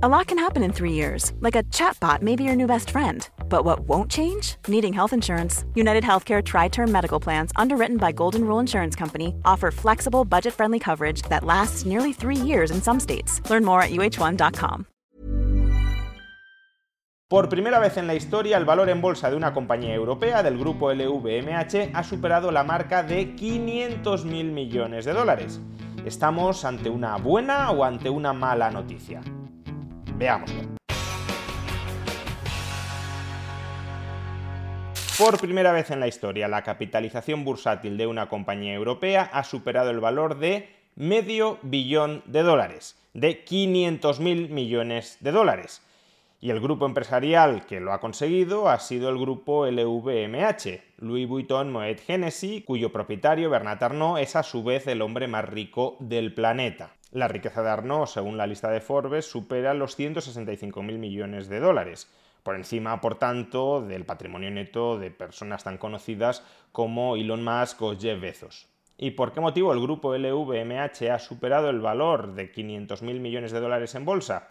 A lot can happen in three years, like a chatbot may be your new best friend. But what won't change? Needing health insurance. United Healthcare Tri Term Medical Plans, underwritten by Golden Rule Insurance Company, offer flexible, budget friendly coverage that lasts nearly three years in some states. Learn more at uh1.com. Por primera vez en la historia, el valor en bolsa de una compañía europea del grupo LVMH ha superado la marca de 500.000 millones de dólares. ¿Estamos ante una buena o ante una mala noticia? Veámoslo. Por primera vez en la historia, la capitalización bursátil de una compañía europea ha superado el valor de medio billón de dólares, de 500.000 millones de dólares. Y el grupo empresarial que lo ha conseguido ha sido el grupo LVMH, Louis Vuitton Moet Hennessy, cuyo propietario Bernard Arnault es a su vez el hombre más rico del planeta. La riqueza de Arnault, según la lista de Forbes, supera los 165.000 millones de dólares, por encima, por tanto, del patrimonio neto de personas tan conocidas como Elon Musk o Jeff Bezos. ¿Y por qué motivo el grupo LVMH ha superado el valor de 500.000 millones de dólares en bolsa?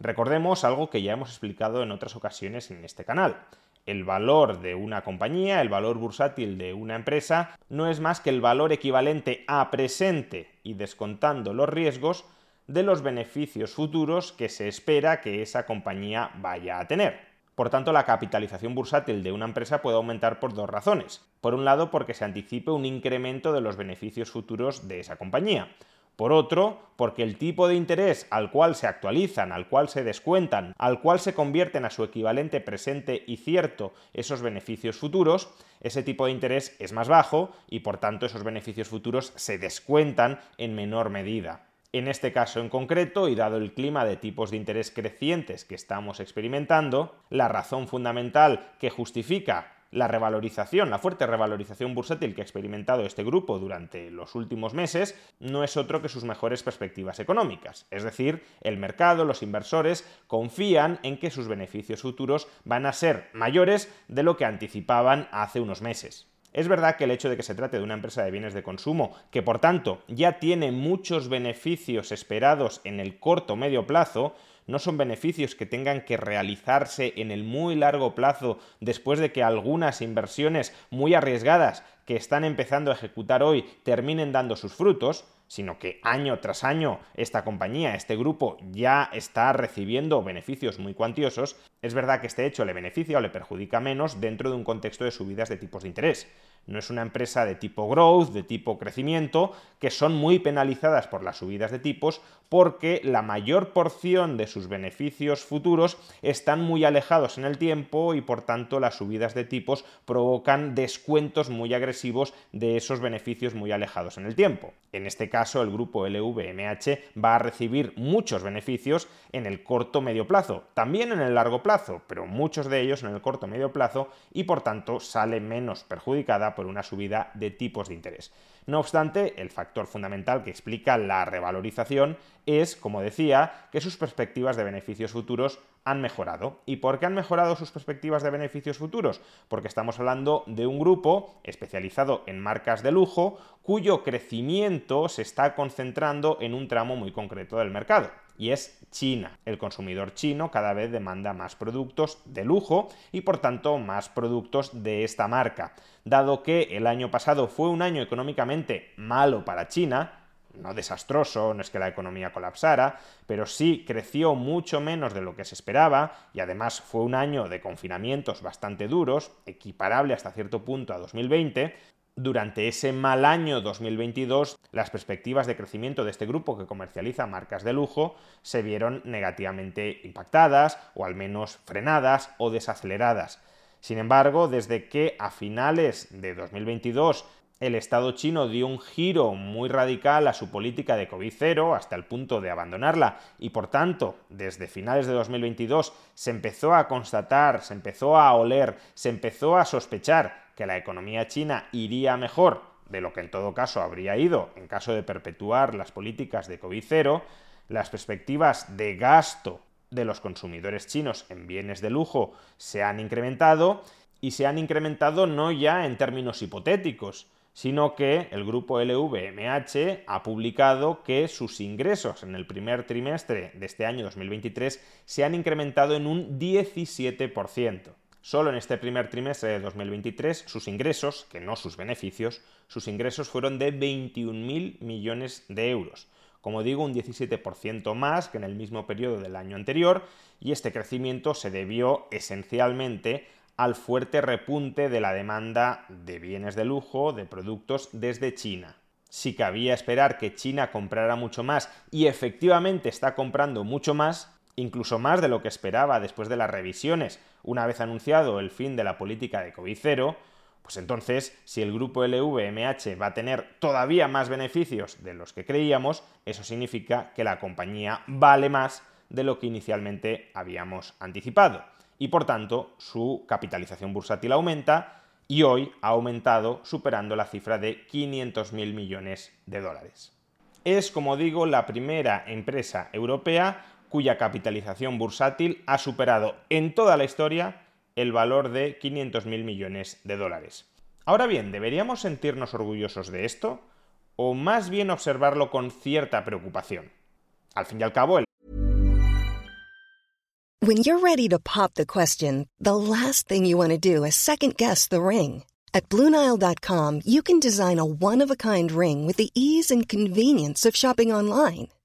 Recordemos algo que ya hemos explicado en otras ocasiones en este canal el valor de una compañía, el valor bursátil de una empresa, no es más que el valor equivalente a presente y descontando los riesgos de los beneficios futuros que se espera que esa compañía vaya a tener. Por tanto, la capitalización bursátil de una empresa puede aumentar por dos razones. Por un lado, porque se anticipe un incremento de los beneficios futuros de esa compañía. Por otro, porque el tipo de interés al cual se actualizan, al cual se descuentan, al cual se convierten a su equivalente presente y cierto esos beneficios futuros, ese tipo de interés es más bajo y por tanto esos beneficios futuros se descuentan en menor medida. En este caso en concreto, y dado el clima de tipos de interés crecientes que estamos experimentando, la razón fundamental que justifica la revalorización, la fuerte revalorización bursátil que ha experimentado este grupo durante los últimos meses no es otro que sus mejores perspectivas económicas. Es decir, el mercado, los inversores confían en que sus beneficios futuros van a ser mayores de lo que anticipaban hace unos meses. Es verdad que el hecho de que se trate de una empresa de bienes de consumo, que por tanto ya tiene muchos beneficios esperados en el corto medio plazo, no son beneficios que tengan que realizarse en el muy largo plazo después de que algunas inversiones muy arriesgadas que están empezando a ejecutar hoy terminen dando sus frutos, sino que año tras año esta compañía, este grupo ya está recibiendo beneficios muy cuantiosos, es verdad que este hecho le beneficia o le perjudica menos dentro de un contexto de subidas de tipos de interés. No es una empresa de tipo growth, de tipo crecimiento, que son muy penalizadas por las subidas de tipos porque la mayor porción de sus beneficios futuros están muy alejados en el tiempo y por tanto las subidas de tipos provocan descuentos muy agresivos de esos beneficios muy alejados en el tiempo. En este caso, el grupo LVMH va a recibir muchos beneficios en el corto medio plazo, también en el largo plazo, pero muchos de ellos en el corto medio plazo y por tanto sale menos perjudicada por una subida de tipos de interés. No obstante, el factor fundamental que explica la revalorización es, como decía, que sus perspectivas de beneficios futuros han mejorado. ¿Y por qué han mejorado sus perspectivas de beneficios futuros? Porque estamos hablando de un grupo especializado en marcas de lujo cuyo crecimiento se está concentrando en un tramo muy concreto del mercado y es China. El consumidor chino cada vez demanda más productos de lujo y por tanto más productos de esta marca. Dado que el año pasado fue un año económicamente malo para China, no desastroso, no es que la economía colapsara, pero sí creció mucho menos de lo que se esperaba y además fue un año de confinamientos bastante duros, equiparable hasta cierto punto a 2020, durante ese mal año 2022, las perspectivas de crecimiento de este grupo que comercializa marcas de lujo se vieron negativamente impactadas o al menos frenadas o desaceleradas. Sin embargo, desde que a finales de 2022 el Estado chino dio un giro muy radical a su política de COVID-0 hasta el punto de abandonarla y por tanto desde finales de 2022 se empezó a constatar, se empezó a oler, se empezó a sospechar que la economía china iría mejor de lo que en todo caso habría ido en caso de perpetuar las políticas de COVID-0, las perspectivas de gasto de los consumidores chinos en bienes de lujo se han incrementado y se han incrementado no ya en términos hipotéticos, sino que el grupo LVMH ha publicado que sus ingresos en el primer trimestre de este año 2023 se han incrementado en un 17%. Solo en este primer trimestre de 2023 sus ingresos, que no sus beneficios, sus ingresos fueron de 21.000 millones de euros. Como digo, un 17% más que en el mismo periodo del año anterior y este crecimiento se debió esencialmente al fuerte repunte de la demanda de bienes de lujo, de productos desde China. Si cabía esperar que China comprara mucho más y efectivamente está comprando mucho más, incluso más de lo que esperaba después de las revisiones, una vez anunciado el fin de la política de COVID cero, pues entonces, si el grupo LVMH va a tener todavía más beneficios de los que creíamos, eso significa que la compañía vale más de lo que inicialmente habíamos anticipado y por tanto su capitalización bursátil aumenta y hoy ha aumentado superando la cifra de 500.000 millones de dólares. Es, como digo, la primera empresa europea cuya capitalización bursátil ha superado en toda la historia el valor de 500.000 millones de dólares. Ahora bien, ¿deberíamos sentirnos orgullosos de esto o más bien observarlo con cierta preocupación? Al fin y al cabo, el When you're ready to pop the question, the last thing you want to do is second guess the ring. At Bluenile.com, you can design a one-of-a-kind ring with the ease and convenience of shopping online.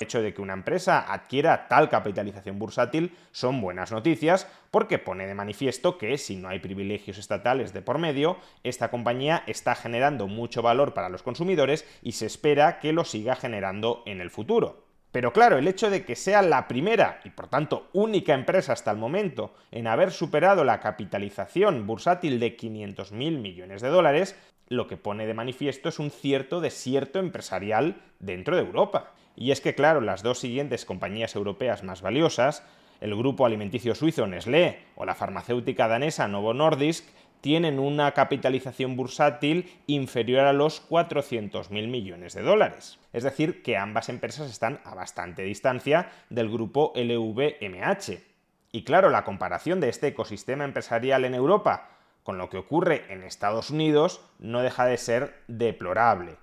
El hecho de que una empresa adquiera tal capitalización bursátil son buenas noticias porque pone de manifiesto que si no hay privilegios estatales de por medio, esta compañía está generando mucho valor para los consumidores y se espera que lo siga generando en el futuro. Pero claro, el hecho de que sea la primera y por tanto única empresa hasta el momento en haber superado la capitalización bursátil de 500.000 millones de dólares, lo que pone de manifiesto es un cierto desierto empresarial dentro de Europa. Y es que, claro, las dos siguientes compañías europeas más valiosas, el grupo alimenticio suizo Nestlé o la farmacéutica danesa Novo Nordisk, tienen una capitalización bursátil inferior a los 400.000 millones de dólares. Es decir, que ambas empresas están a bastante distancia del grupo LVMH. Y claro, la comparación de este ecosistema empresarial en Europa con lo que ocurre en Estados Unidos no deja de ser deplorable.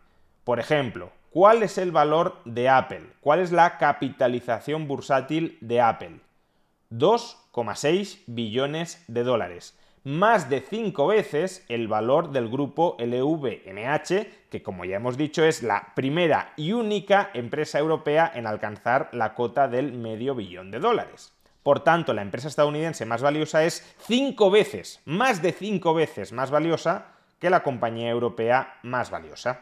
Por ejemplo, ¿Cuál es el valor de Apple? ¿Cuál es la capitalización bursátil de Apple? 2,6 billones de dólares. Más de 5 veces el valor del grupo LVMH, que como ya hemos dicho es la primera y única empresa europea en alcanzar la cota del medio billón de dólares. Por tanto, la empresa estadounidense más valiosa es 5 veces, más de 5 veces más valiosa que la compañía europea más valiosa.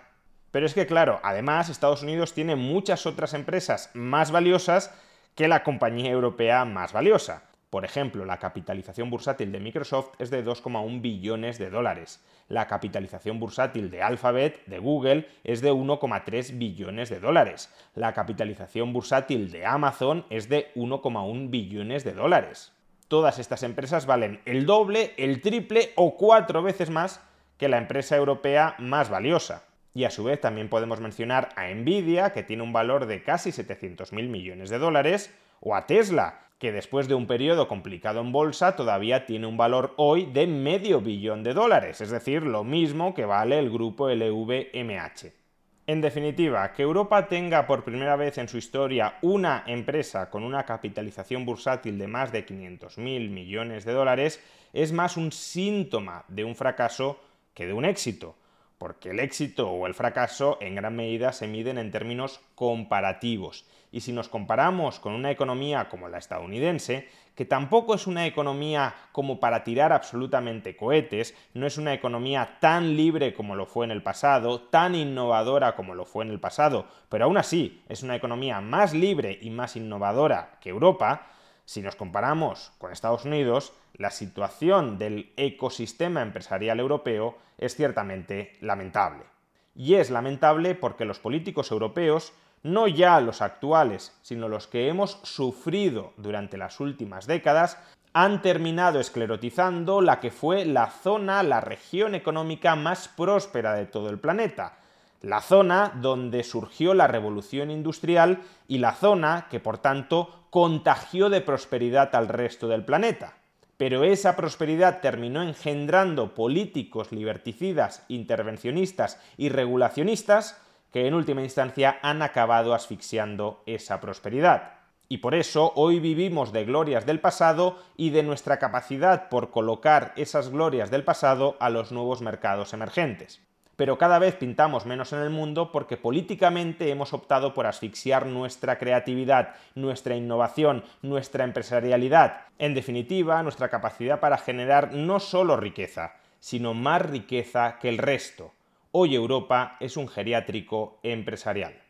Pero es que, claro, además Estados Unidos tiene muchas otras empresas más valiosas que la compañía europea más valiosa. Por ejemplo, la capitalización bursátil de Microsoft es de 2,1 billones de dólares. La capitalización bursátil de Alphabet, de Google, es de 1,3 billones de dólares. La capitalización bursátil de Amazon es de 1,1 billones de dólares. Todas estas empresas valen el doble, el triple o cuatro veces más que la empresa europea más valiosa. Y a su vez también podemos mencionar a Nvidia, que tiene un valor de casi 700.000 millones de dólares, o a Tesla, que después de un periodo complicado en bolsa todavía tiene un valor hoy de medio billón de dólares, es decir, lo mismo que vale el grupo LVMH. En definitiva, que Europa tenga por primera vez en su historia una empresa con una capitalización bursátil de más de 500.000 millones de dólares es más un síntoma de un fracaso que de un éxito porque el éxito o el fracaso en gran medida se miden en términos comparativos. Y si nos comparamos con una economía como la estadounidense, que tampoco es una economía como para tirar absolutamente cohetes, no es una economía tan libre como lo fue en el pasado, tan innovadora como lo fue en el pasado, pero aún así es una economía más libre y más innovadora que Europa, si nos comparamos con Estados Unidos, la situación del ecosistema empresarial europeo es ciertamente lamentable. Y es lamentable porque los políticos europeos, no ya los actuales, sino los que hemos sufrido durante las últimas décadas, han terminado esclerotizando la que fue la zona, la región económica más próspera de todo el planeta, la zona donde surgió la revolución industrial y la zona que por tanto contagió de prosperidad al resto del planeta. Pero esa prosperidad terminó engendrando políticos liberticidas, intervencionistas y regulacionistas que en última instancia han acabado asfixiando esa prosperidad. Y por eso hoy vivimos de glorias del pasado y de nuestra capacidad por colocar esas glorias del pasado a los nuevos mercados emergentes pero cada vez pintamos menos en el mundo porque políticamente hemos optado por asfixiar nuestra creatividad, nuestra innovación, nuestra empresarialidad, en definitiva, nuestra capacidad para generar no solo riqueza, sino más riqueza que el resto. Hoy Europa es un geriátrico empresarial.